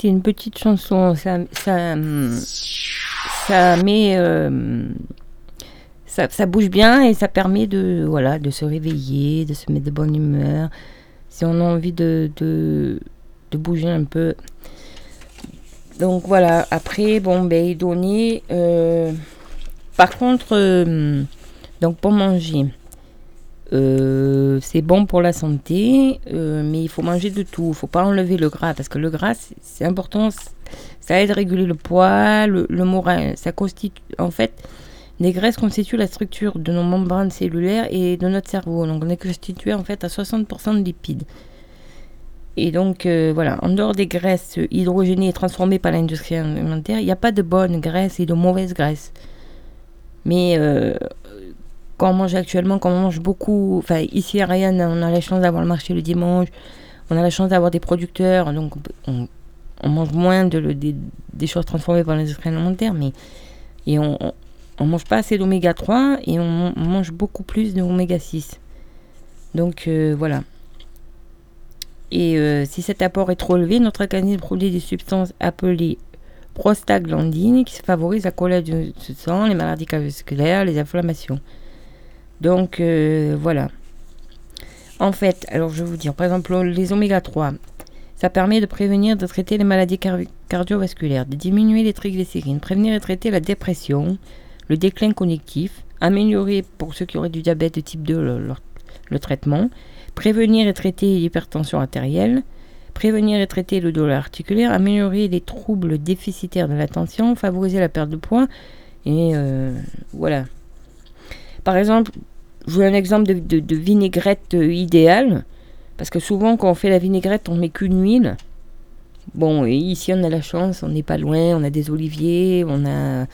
Une petite chanson. Ça, ça, ça met, euh, ça, ça, bouge bien et ça permet de, voilà, de se réveiller, de se mettre de bonne humeur. Si on a envie de, de, de bouger un peu. Donc voilà. Après, bon, ben, donner. Euh, par contre, euh, donc pour manger. Euh, c'est bon pour la santé, euh, mais il faut manger de tout. Il faut pas enlever le gras parce que le gras, c'est important. Ça aide à réguler le poids, le, moral. Ça constitue, en fait, les graisses constituent la structure de nos membranes cellulaires et de notre cerveau. Donc, on est constitué en fait à 60% de lipides. Et donc, euh, voilà, en dehors des graisses hydrogénées et transformées par l'industrie alimentaire, il n'y a pas de bonnes graisses et de mauvaises graisses. Mais quand on mange actuellement, quand on mange beaucoup, enfin ici à Ryan, on a la chance d'avoir le marché le dimanche, on a la chance d'avoir des producteurs, donc on, mange moins de, des, choses transformées par l'industrie alimentaire, mais et on, on, mange pas assez d'oméga 3 et on, mange beaucoup plus d'oméga 6. Donc euh, voilà. Et euh, si cet apport est trop élevé, notre organisme produit des substances appelées prostaglandines qui favorisent la colère du sang, les maladies cardiovasculaires, les inflammations. Donc euh, voilà. En fait, alors je vais vous dire, par exemple, les oméga 3, ça permet de prévenir, de traiter les maladies cardiovasculaires, de diminuer les triglycérides, prévenir et traiter la dépression, le déclin cognitif, améliorer pour ceux qui auraient du diabète de type 2 le, traitement, prévenir et traiter l'hypertension artérielle, prévenir et traiter le douleur articulaire, améliorer les troubles déficitaires de l'attention, favoriser la perte de poids, et euh, voilà. Par exemple, je vous un exemple de, vinaigrette euh, idéale. Parce que souvent, quand on fait la vinaigrette, on met qu'une huile. Bon, ici, on a la chance, on n'est pas loin, on a des oliviers, on a.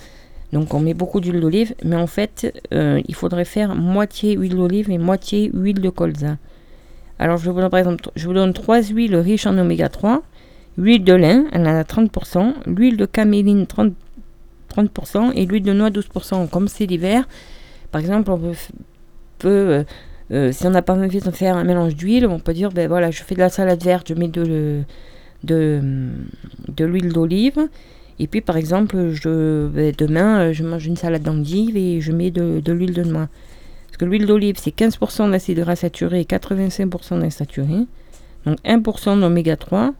Donc, on met beaucoup d'huile d'olive. Mais en fait, euh, il faudrait faire moitié huile d'olive et moitié huile de colza. Alors, je vous donne, par je vous donne trois huiles riches en oméga 3. L'huile de lin, elle en a 30%. L'huile de caméline, 30%. 30% et l'huile de noix, 12%. Comme c'est l'hiver, par exemple, on peut, euh, euh, si on n'a pas envie de faire un mélange d'huile, on peut dire, ben voilà, je fais de la salade verte, je mets de, de, de l'huile d'olive. Et puis, par exemple, je, ben, demain, euh, je mange une salade d'endive et je mets de, l'huile de noix. Parce que l'huile d'olive, c'est 15% d'acide gras saturé et 85% d'insaturé. Donc 1% d'oméga 3,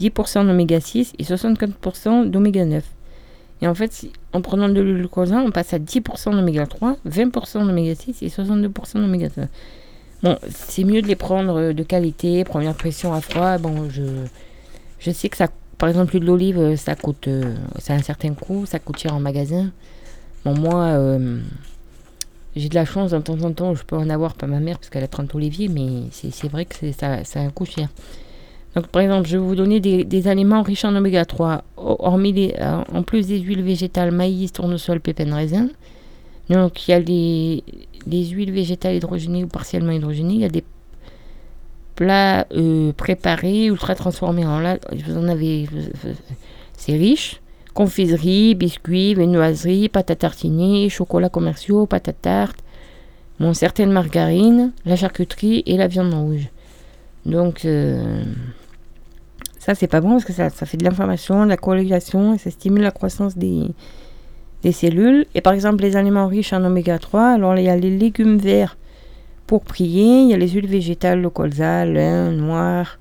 10% d'oméga 6 et 64% d'oméga 9. Et en fait, en prenant de l'huile on passe à 10% d'oméga 3, 20% d'oméga 6 et 62% d'oméga 3. Bon, c'est mieux de les prendre euh, de qualité, première pression à froid. Bon, je, sais que ça, par exemple, l'huile d'olive, euh, euh, ça a un certain coût, ça coûte cher en magasin. Bon, moi, j'ai de la chance, de temps en temps, je peux en avoir, pas ma mère, parce qu'elle a 30 oliviers, mais c'est vrai que ça, ça a un coût cher. Donc, par exemple, je vais vous donner des, aliments riches en oméga 3, hormis euh, en plus des huiles végétales, maïs, tournesol, pépins de raisin. Donc, il y a les, huiles végétales hydrogénées ou partiellement hydrogénées. Il y a des plats euh, préparés, ultra transformés en là. Vous en avez. C'est riche. Confiserie, biscuits, viennoiseries, pâte à tartiner, chocolats commerciaux, pâte à tarte, bon, certaines margarines, la charcuterie et la viande rouge. Donc. Euh, ça, c'est pas bon parce que ça, fait de l'inflammation, de la coagulation et ça stimule la croissance des, des cellules. Et par exemple, les aliments riches en oméga 3, alors il y a les légumes verts pour prier, il y a les huiles végétales, le colza, lin, noir.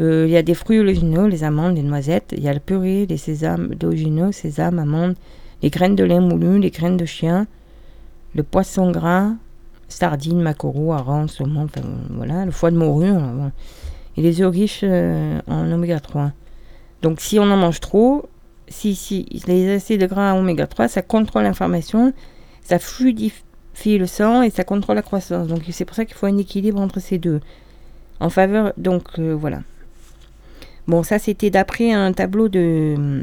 Euh, il y a des fruits oléagineux, les amandes, les noisettes. Il y a le purée, les sésames d'oléagineux, sésame, amandes, les graines de lin moulu, les graines de chien, le poisson gras, sardines, maquereaux, harengs, saumon, voilà, le foie de morue et les œufs riches euh, en oméga 3. Donc si on en mange trop, si, si les acides gras oméga 3, ça contrôle l'information, ça fluidifie le sang et ça contrôle la croissance. Donc c'est pour ça qu'il faut un équilibre entre ces deux. En faveur, donc euh, voilà. Bon, ça c'était d'après un tableau de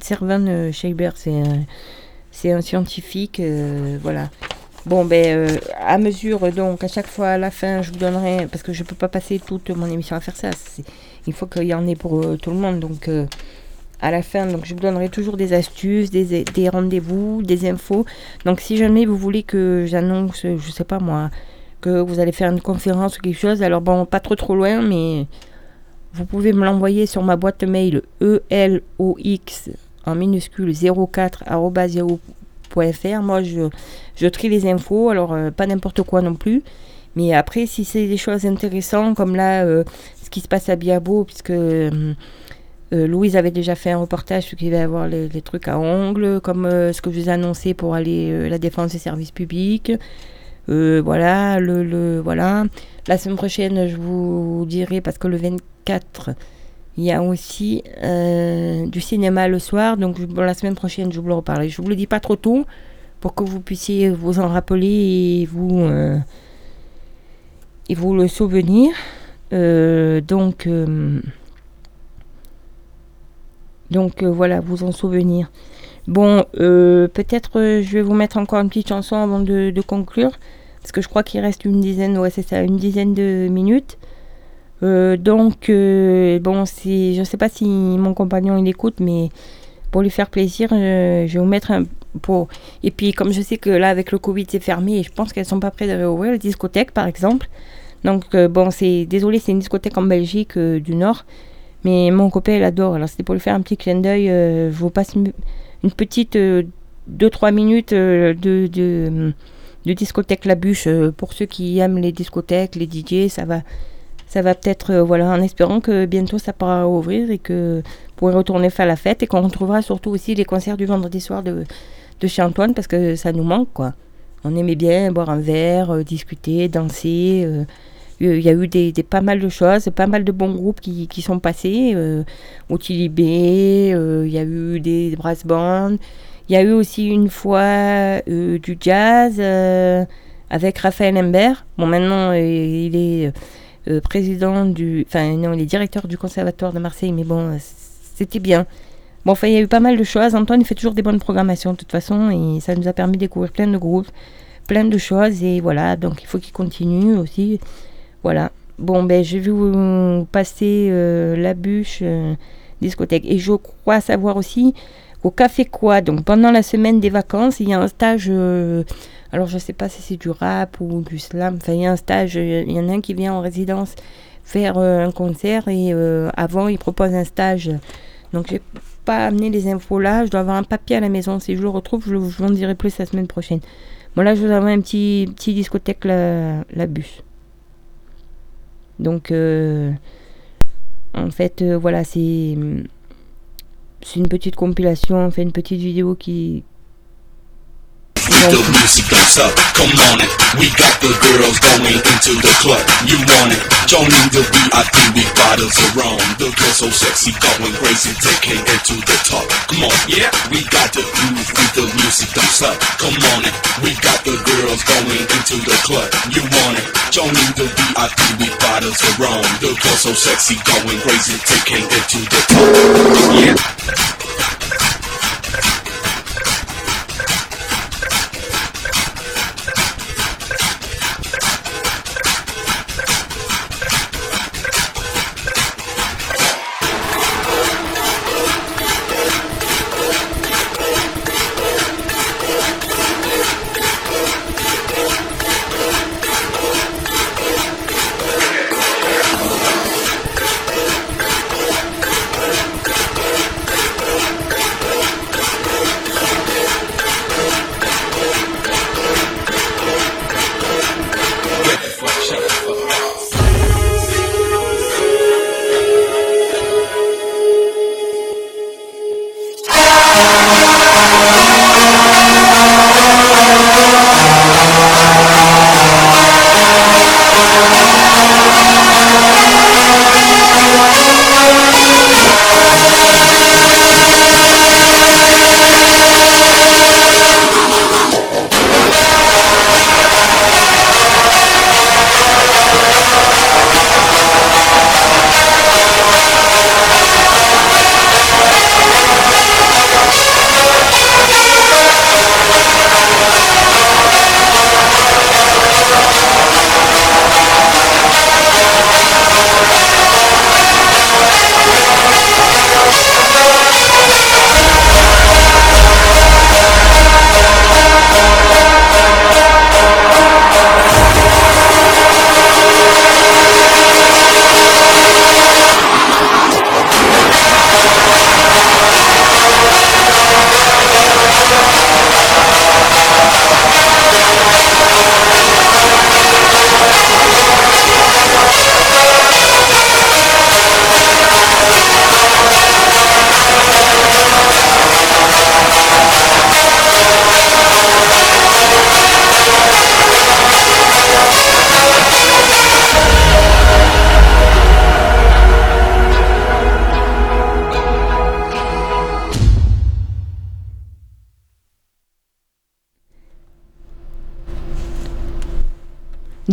Servan euh, Scheiber, c'est un, scientifique, voilà. Bon, ben, euh, à mesure, donc, à chaque fois, à la fin, je vous donnerai, parce que je ne peux pas passer toute mon émission à faire ça. Il faut qu'il y en ait pour euh, tout le monde. Donc, euh, à la fin, donc, je vous donnerai toujours des astuces, des, rendez-vous, des infos. Donc, si jamais vous voulez que j'annonce, je sais pas moi, que vous allez faire une conférence ou quelque chose, alors bon, pas trop trop loin, mais vous pouvez me l'envoyer sur ma boîte mail elox en minuscule 04.fr. Moi, je, trie les infos, alors euh, pas n'importe quoi non plus. Mais après, si c'est des choses intéressantes, comme là, euh, ce qui se passe à Biabo, puisque euh, Louise avait déjà fait un reportage sur qu'il va avoir les, trucs à ongles, comme ce que je vous ai annoncé pour aller la défense des services publics. voilà, le, le, voilà. La semaine prochaine, je vous dirai, parce que le 24, il y a aussi euh, du cinéma le soir. Donc la semaine prochaine, je vous le reparlerai. Je ne vous le dis pas trop tôt pour que vous puissiez vous en rappeler et vous, euh, et vous le souvenir. Euh, donc, donc voilà, vous en souvenir. Bon, peut-être je vais vous mettre encore une petite chanson avant de, de conclure. Parce que je crois qu'il reste une dizaine, ouais, c'est ça, une dizaine de minutes. Euh, donc, euh, bon, je ne sais pas si mon compagnon il écoute, mais pour lui faire plaisir, je, vais vous mettre un. Pour... Et puis, comme je sais que là, avec le Covid, c'est fermé je pense qu'elles sont pas prêtes de réouvrir, la discothèque par exemple. Donc, euh, bon, c'est désolé, c'est une discothèque en Belgique du Nord, mais mon copain, il adore. Alors, c'était pour lui faire un petit clin d'œil. je vous passe une, petite 2-3 minutes de, de, de, discothèque La Bûche pour ceux qui aiment les discothèques, les DJ, ça va ça va peut-être, euh, voilà, en espérant que bientôt ça pourra ouvrir et que pourrez retourner faire la fête et qu'on retrouvera surtout aussi les concerts du vendredi soir de, de chez Antoine parce que ça nous manque, quoi. On aimait bien boire un verre, euh, discuter, danser. Euh, il y a eu des, pas mal de choses, pas mal de bons groupes qui, qui sont passés. Euh, Otilibé, il y a eu des brass bands. Il y a eu aussi une fois du jazz avec Raphaël Imbert. Bon, maintenant, il est euh, président du. Enfin, non, il est directeur du Conservatoire de Marseille, mais bon, euh, c'était bien. Bon, enfin, il y a eu pas mal de choses. Antoine, il fait toujours des bonnes programmations, de toute façon, et ça nous a permis de découvrir plein de groupes, plein de choses, et voilà, donc il faut qu'il continue aussi. Voilà. Bon, ben, je vais vous passer euh, la bûche discothèque. Et je crois savoir aussi au Café Quoi, donc pendant la semaine des vacances, il y a un stage alors je sais pas si c'est du rap ou du slam. Enfin, il y a un stage, il y en a un qui vient en résidence faire euh, un concert et euh, avant il propose un stage. Donc j'ai pas amené les infos là. Je dois avoir un papier à la maison. Si je le retrouve, je, vous en dirai plus la semaine prochaine. Bon là je vous avais un petit, petit discothèque la, la bus. Donc euh, en fait voilà c'est c'est une petite compilation, on fait une petite vidéo qui The music don't stop, come on it. We got the girls going into the club. You want it? Joining the VIP we bottles rum. The girls so sexy, going crazy, taking it to the top. Come on, yeah. We got the groove the music don't stop. Come on it. We got the girls going into the club. You want it? Joining the VIP we bottles rum. The girls so sexy, going crazy, taking it to the top. Yeah.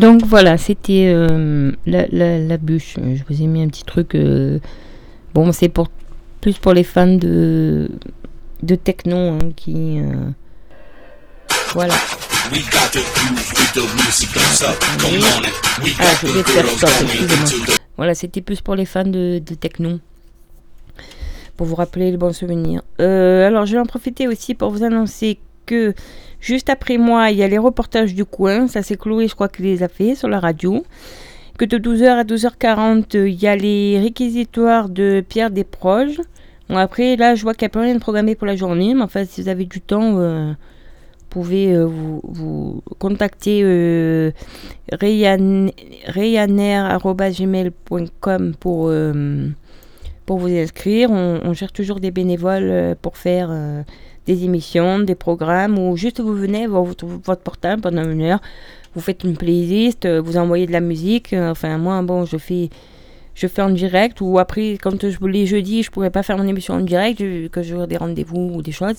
Donc voilà, c'était euh, la, la, la bûche. Je vous ai mis un petit truc. euh, bon, c'est pour plus pour les fans de de techno hein, qui euh, voilà. We got the groove with the music don't stop. Come on it. We Ah, je the faire stop, excusez-moi. Voilà, c'était plus pour les fans de, de techno. Pour vous rappeler les bons souvenirs. Alors, je vais en profiter aussi pour vous annoncer que juste après moi, il y a les reportages du coin. Ça, c'est Chloé, je crois, qui les a fait sur la radio. Que de 12h à 12h40, euh, il y a les réquisitoires de Pierre Desproges. Bon, après, là, je vois qu'il n'y a plus rien de programmé pour la journée. Mais enfin, si vous avez du temps, euh, vous pouvez euh, vous, contacter euh, pour, pour vous inscrire. On, on cherche toujours des bénévoles pour faire des émissions, des programmes ou juste vous venez voir votre, portable pendant une heure. Vous faites une playlist, euh, vous envoyez de la musique. euh, enfin, moi, bon, je fais, je fais en direct ou après, quand je les jeudis, je pourrais pas faire mon émission en direct, que j'aurai des rendez-vous ou des choses.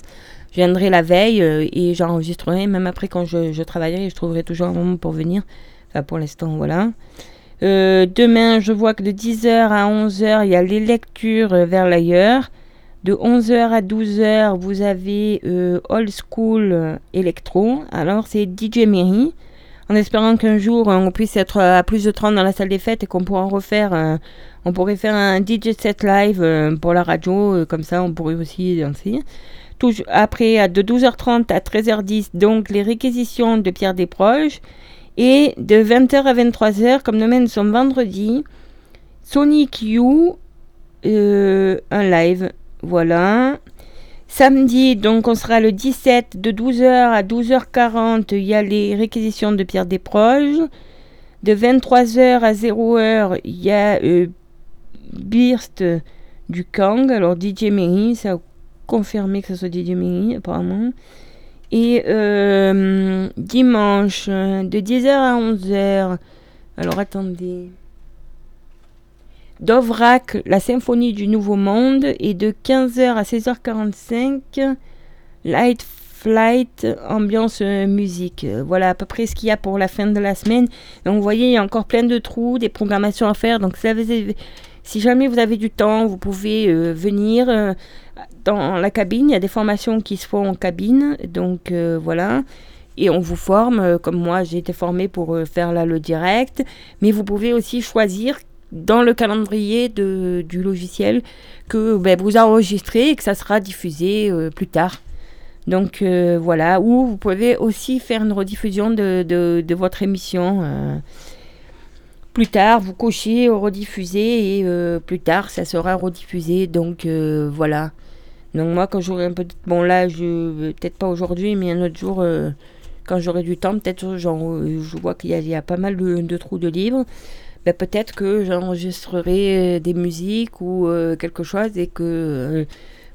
Je viendrai la veille euh, et j'enregistrerai. Même après, quand je, je travaillerai, je trouverai toujours un moment pour venir. Enfin, pour l'instant, voilà. Demain, je vois que de 10h à 11h, il y a les lectures vers l'ailleurs. De 11h à 12h, vous avez euh, Old School euh, Electro. Alors, c'est DJ Mary. En espérant qu'un jour, euh, on puisse être à plus de 30 dans la salle des fêtes et qu'on pourra refaire, euh, on pourrait faire un DJ set live euh, pour la radio. euh, comme ça, on pourrait aussi danser. Toujours, après, de 12h30 à 13h10, donc les réquisitions de Pierre Desproges. Et de 20h à 23h, comme demain nous sommes vendredi, Sonic You, euh, un live. Voilà. Samedi, donc on sera le 17 de 12h à 12h40. Il y a les réquisitions de Pierre Desproges. De 23h à 0h, il y a euh, Birst du Kang. Alors DJ Mary, ça a confirmé que ce soit DJ Mary apparemment. Et euh, dimanche, de 10h à 11h. Alors attendez. Dovrak, la symphonie du Nouveau Monde. Et de 15h à 16h45, Light Flight, ambiance euh, musique. Voilà à peu près ce qu'il y a pour la fin de la semaine. Donc vous voyez, il y a encore plein de trous, des programmations à faire. Donc si, jamais vous avez du temps, vous pouvez euh, venir. euh, dans la cabine, il y a des formations qui se font en cabine, donc voilà. Et on vous forme, comme moi j'ai été formée pour faire là le direct, mais vous pouvez aussi choisir dans le calendrier de, du logiciel que ben, vous enregistrez et que ça sera diffusé euh, plus tard. Donc euh, voilà, ou vous pouvez aussi faire une rediffusion de, de, votre émission. euh, plus tard, vous cochez rediffusé et plus tard, ça sera rediffusé. Donc voilà. Donc moi, quand j'aurai un peu... de- Bon là, je peut-être pas aujourd'hui, mais un autre jour, quand j'aurai du temps, peut-être je vois qu'il y a pas mal de, de trous de livres. Ben, peut-être que j'enregistrerai euh, des musiques ou euh, quelque chose et que euh,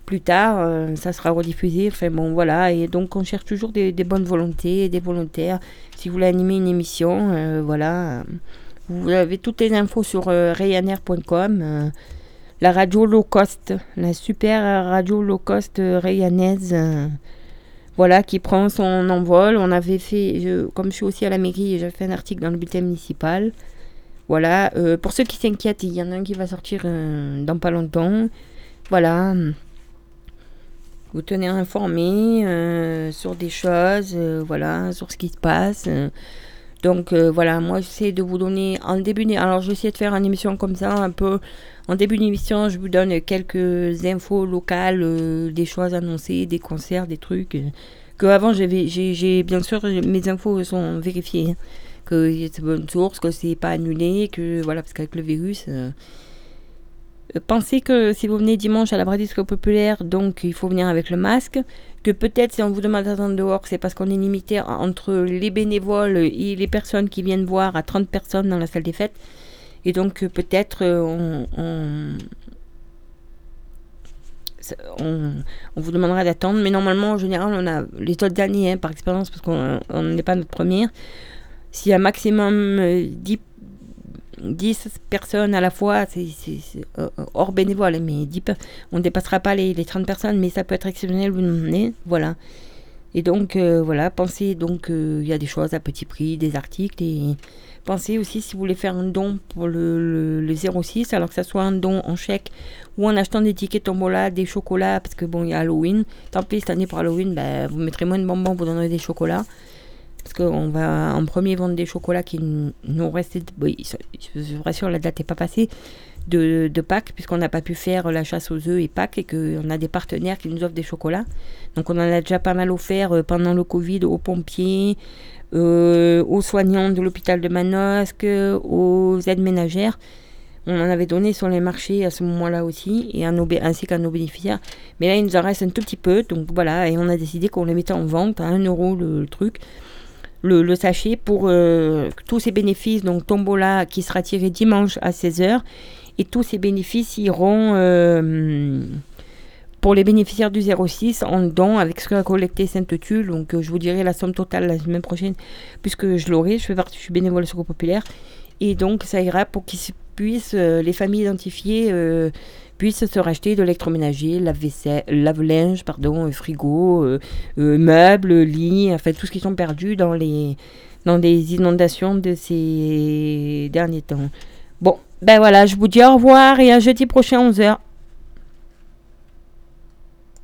plus tard, ça sera rediffusé. Enfin bon, voilà. Et donc, on cherche toujours des, bonnes volontés, des volontaires. Si vous voulez animer une émission, voilà. Vous avez toutes les infos sur euh, la radio low cost, la super radio low cost rayanaise, voilà, qui prend son envol. On avait fait, comme je suis aussi à la mairie, j'ai fait un article dans le bulletin municipal. Voilà, euh, pour ceux qui s'inquiètent, il y en a un qui va sortir euh, dans pas longtemps. Voilà. Vous tenez informé euh, sur des choses, euh, voilà, sur ce qui se passe. Donc voilà, moi j'essaie de vous donner en début d'é- alors j'essaie de faire une émission comme ça un peu en début d'émission, je vous donne quelques infos locales, des choses annoncées, des concerts, des trucs que avant j'ai- bien sûr mes infos sont vérifiées hein, que c'est bonne source, que c'est pas annulé, que voilà parce qu'avec le virus euh, euh, Pensez que si vous venez dimanche à la Bradisco Populaire, donc il faut venir avec le masque. Que peut-être si on vous demande d'attendre dehors, c'est parce qu'on est limité en- entre les bénévoles et les personnes qui viennent voir à 30 personnes dans la salle des fêtes. Et donc peut-être euh, on, on, vous demandera d'attendre. Mais normalement, en général, on a les autres années, hein, par expérience, parce qu'on on n'est pas notre première. S'il y a maximum euh, 10 10 personnes à la fois, c'est c'est, euh, hors bénévole, hein, mais 10 per- on ne dépassera pas les, les 30 personnes, mais ça peut être exceptionnel, vous demandez, voilà. Et donc euh, voilà, pensez donc il y a des choses à petit prix, des articles et pensez aussi si vous voulez faire un don pour le, le, 06, alors que ça soit un don en chèque ou en achetant des tickets tombola, des chocolats, parce que bon, il y a Halloween. Tant pis, cette année pour Halloween, ben, vous mettrez moins de bonbons, vous donnerez des chocolats. Parce qu'on va en premier vendre des chocolats qui nous restaient. Oui, je vous rassure, la date n'est pas passée de, de Pâques, puisqu'on n'a pas pu faire la chasse aux œufs et Pâques, et qu'on a des partenaires qui nous offrent des chocolats. Donc on en a déjà pas mal offert euh, pendant le Covid aux pompiers, euh, aux soignants de l'hôpital de Manosque, aux aides ménagères. On en avait donné sur les marchés à ce moment-là aussi, et ainsi qu'à nos bénéficiaires. Mais là, il nous en reste un tout petit peu, donc voilà, et on a décidé qu'on les mettait en vente à 1 euro le, truc, le, sachet, pour euh, tous ces bénéfices, donc Tombola qui sera tiré dimanche à 16h, et tous ces bénéfices iront euh, pour les bénéficiaires du 06 en don avec ce qu'a collecté Sainte-Tulle. Donc euh, je vous dirai la somme totale la semaine prochaine puisque je l'aurai. Je fais partie, je suis bénévole Secours Populaire. Et donc ça ira pour qu'ils puissent, les familles identifiées puissent se racheter de l'électroménager, lave-vaisselle, lave-linge, pardon, frigo, meubles, lits, tout ce qui sont perdus dans les dans inondations de ces derniers temps. Bon, ben voilà, je vous dis au revoir et à jeudi prochain 11h.